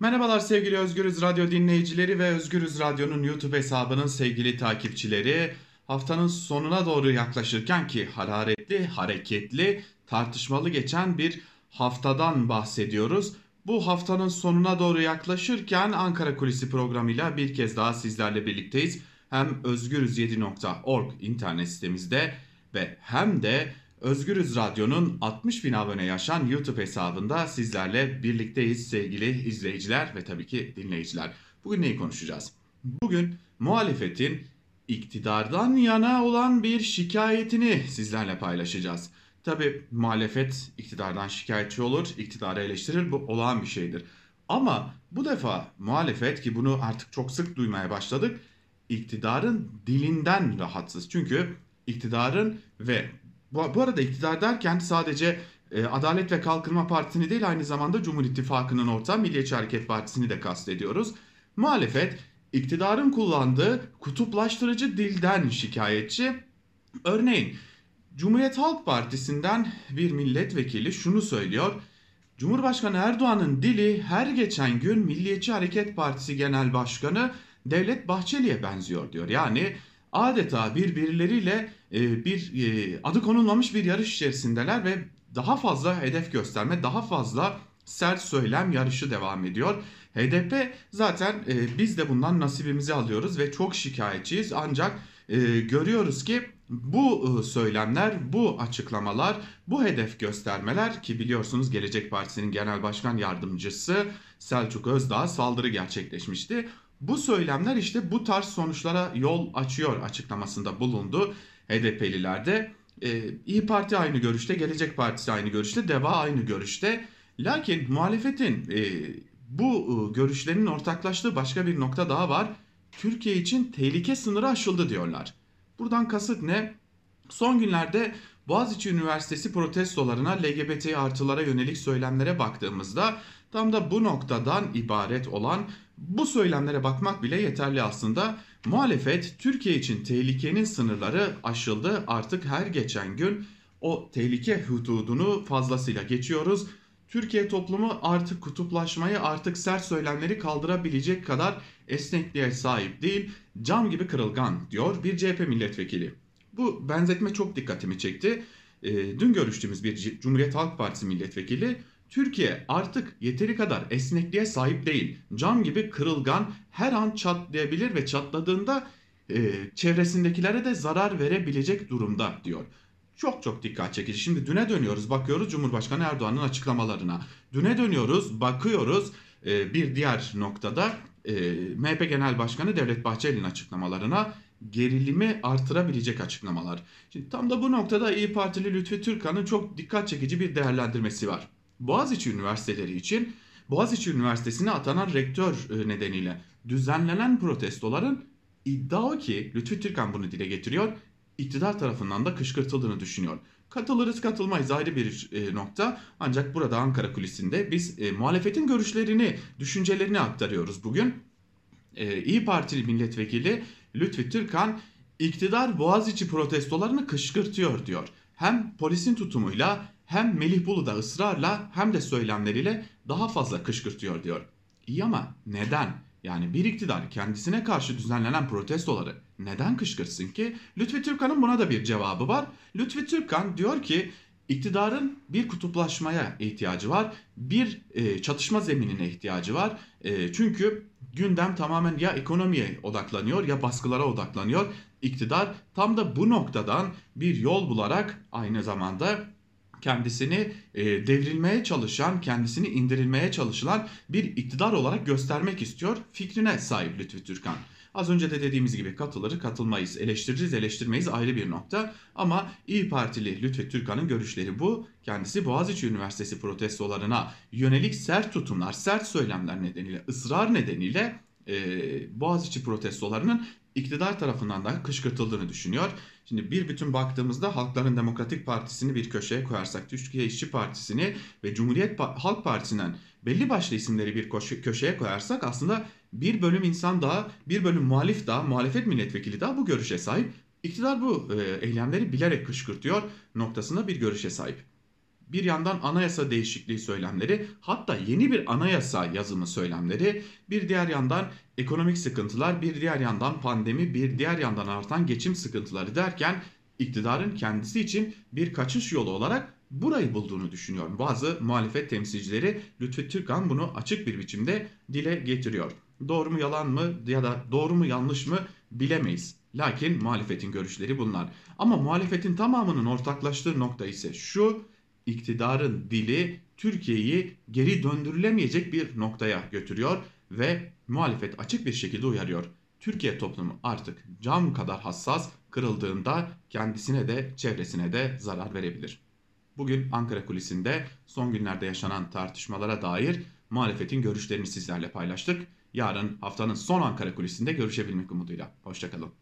Merhabalar sevgili Özgürüz Radyo dinleyicileri ve Özgürüz Radyo'nun YouTube hesabının sevgili takipçileri. Haftanın sonuna doğru yaklaşırken ki hararetli, hareketli, tartışmalı geçen bir haftadan bahsediyoruz. Bu haftanın sonuna doğru yaklaşırken Ankara Kulisi programıyla bir kez daha sizlerle birlikteyiz. Hem özgürüz7.org internet sitemizde ve hem de Özgürüz Radyo'nun 60 bin abone yaşan YouTube hesabında sizlerle birlikteyiz sevgili izleyiciler ve tabii ki dinleyiciler. Bugün neyi konuşacağız? Bugün muhalefetin iktidardan yana olan bir şikayetini sizlerle paylaşacağız. Tabi muhalefet iktidardan şikayetçi olur, iktidarı eleştirir bu olağan bir şeydir. Ama bu defa muhalefet ki bunu artık çok sık duymaya başladık, iktidarın dilinden rahatsız. Çünkü iktidarın ve bu, bu arada iktidar derken sadece e, Adalet ve Kalkınma Partisi'ni değil aynı zamanda Cumhur İttifakı'nın ortağı Milliyetçi Hareket Partisi'ni de kastediyoruz. Muhalefet iktidarın kullandığı kutuplaştırıcı dilden şikayetçi. Örneğin Cumhuriyet Halk Partisi'nden bir milletvekili şunu söylüyor. Cumhurbaşkanı Erdoğan'ın dili her geçen gün Milliyetçi Hareket Partisi Genel Başkanı Devlet Bahçeli'ye benziyor diyor. Yani adeta birbirleriyle e, bir e, adı konulmamış bir yarış içerisindeler ve daha fazla hedef gösterme, daha fazla sert söylem yarışı devam ediyor. HDP zaten e, biz de bundan nasibimizi alıyoruz ve çok şikayetçiyiz ancak görüyoruz ki bu söylemler, bu açıklamalar, bu hedef göstermeler ki biliyorsunuz Gelecek Partisi'nin Genel Başkan Yardımcısı Selçuk Özdağ saldırı gerçekleşmişti. Bu söylemler işte bu tarz sonuçlara yol açıyor açıklamasında bulundu. HDP'liler de e, İyi Parti aynı görüşte, Gelecek Partisi aynı görüşte, DEVA aynı görüşte. Lakin muhalefetin e, bu e, görüşlerinin ortaklaştığı başka bir nokta daha var. Türkiye için tehlike sınırı aşıldı diyorlar. Buradan kasıt ne? Son günlerde Boğaziçi Üniversitesi protestolarına LGBT artılara yönelik söylemlere baktığımızda tam da bu noktadan ibaret olan bu söylemlere bakmak bile yeterli aslında. Muhalefet Türkiye için tehlikenin sınırları aşıldı. Artık her geçen gün o tehlike hududunu fazlasıyla geçiyoruz. Türkiye toplumu artık kutuplaşmayı, artık sert söylemleri kaldırabilecek kadar esnekliğe sahip değil. Cam gibi kırılgan diyor bir CHP milletvekili. Bu benzetme çok dikkatimi çekti. E, dün görüştüğümüz bir Cumhuriyet Halk Partisi milletvekili Türkiye artık yeteri kadar esnekliğe sahip değil. Cam gibi kırılgan her an çatlayabilir ve çatladığında e, çevresindekilere de zarar verebilecek durumda diyor. Çok çok dikkat çekici. Şimdi düne dönüyoruz bakıyoruz Cumhurbaşkanı Erdoğan'ın açıklamalarına. Düne dönüyoruz bakıyoruz e, bir diğer noktada e, MHP Genel Başkanı Devlet Bahçeli'nin açıklamalarına gerilimi artırabilecek açıklamalar. Şimdi tam da bu noktada İyi Partili Lütfi Türkan'ın çok dikkat çekici bir değerlendirmesi var. Boğaziçi Üniversiteleri için Boğaziçi Üniversitesi'ne atanan rektör e, nedeniyle düzenlenen protestoların iddia o ki Lütfi Türkan bunu dile getiriyor. iktidar tarafından da kışkırtıldığını düşünüyor. Katılırız katılmayız ayrı bir e, nokta. Ancak burada Ankara kulisinde biz e, muhalefetin görüşlerini, düşüncelerini aktarıyoruz bugün. E, İyi Partili milletvekili Lütfi Türkan iktidar Boğaziçi protestolarını kışkırtıyor diyor. Hem polisin tutumuyla hem Melih Bulu da ısrarla hem de söylemleriyle daha fazla kışkırtıyor diyor. İyi ama neden? Yani bir iktidar kendisine karşı düzenlenen protestoları neden kışkırtsın ki? Lütfi Türkan'ın buna da bir cevabı var. Lütfi Türkan diyor ki iktidarın bir kutuplaşmaya ihtiyacı var. Bir e, çatışma zeminine ihtiyacı var. E, çünkü gündem tamamen ya ekonomiye odaklanıyor ya baskılara odaklanıyor. İktidar tam da bu noktadan bir yol bularak aynı zamanda kendisini e, devrilmeye çalışan, kendisini indirilmeye çalışılan bir iktidar olarak göstermek istiyor. Fikrine sahip Lütfü Türkan. Az önce de dediğimiz gibi katılır, katılmayız, eleştiririz, eleştirmeyiz ayrı bir nokta. Ama İyi Partili Lütfü Türkan'ın görüşleri bu. Kendisi Boğaziçi Üniversitesi protestolarına yönelik sert tutumlar, sert söylemler nedeniyle, ısrar nedeniyle e, Boğaziçi protestolarının iktidar tarafından da kışkırtıldığını düşünüyor. Şimdi bir bütün baktığımızda Halkların Demokratik Partisi'ni bir köşeye koyarsak, Türkiye İşçi Partisi'ni ve Cumhuriyet Halk Partisi'nden belli başlı isimleri bir köşeye koyarsak aslında bir bölüm insan daha, bir bölüm muhalif daha, muhalefet milletvekili daha bu görüşe sahip. İktidar bu e, eylemleri bilerek kışkırtıyor noktasında bir görüşe sahip. bir yandan anayasa değişikliği söylemleri, hatta yeni bir anayasa yazımı söylemleri, bir diğer yandan ekonomik sıkıntılar, bir diğer yandan pandemi, bir diğer yandan artan geçim sıkıntıları derken iktidarın kendisi için bir kaçış yolu olarak burayı bulduğunu düşünüyorum. Bazı muhalefet temsilcileri Lütfü Türkan bunu açık bir biçimde dile getiriyor. Doğru mu yalan mı ya da doğru mu yanlış mı bilemeyiz. Lakin muhalefetin görüşleri bunlar. Ama muhalefetin tamamının ortaklaştığı nokta ise şu iktidarın dili Türkiye'yi geri döndürülemeyecek bir noktaya götürüyor ve muhalefet açık bir şekilde uyarıyor. Türkiye toplumu artık cam kadar hassas kırıldığında kendisine de çevresine de zarar verebilir. Bugün Ankara kulisinde son günlerde yaşanan tartışmalara dair muhalefetin görüşlerini sizlerle paylaştık. Yarın haftanın son Ankara kulisinde görüşebilmek umuduyla. Hoşçakalın.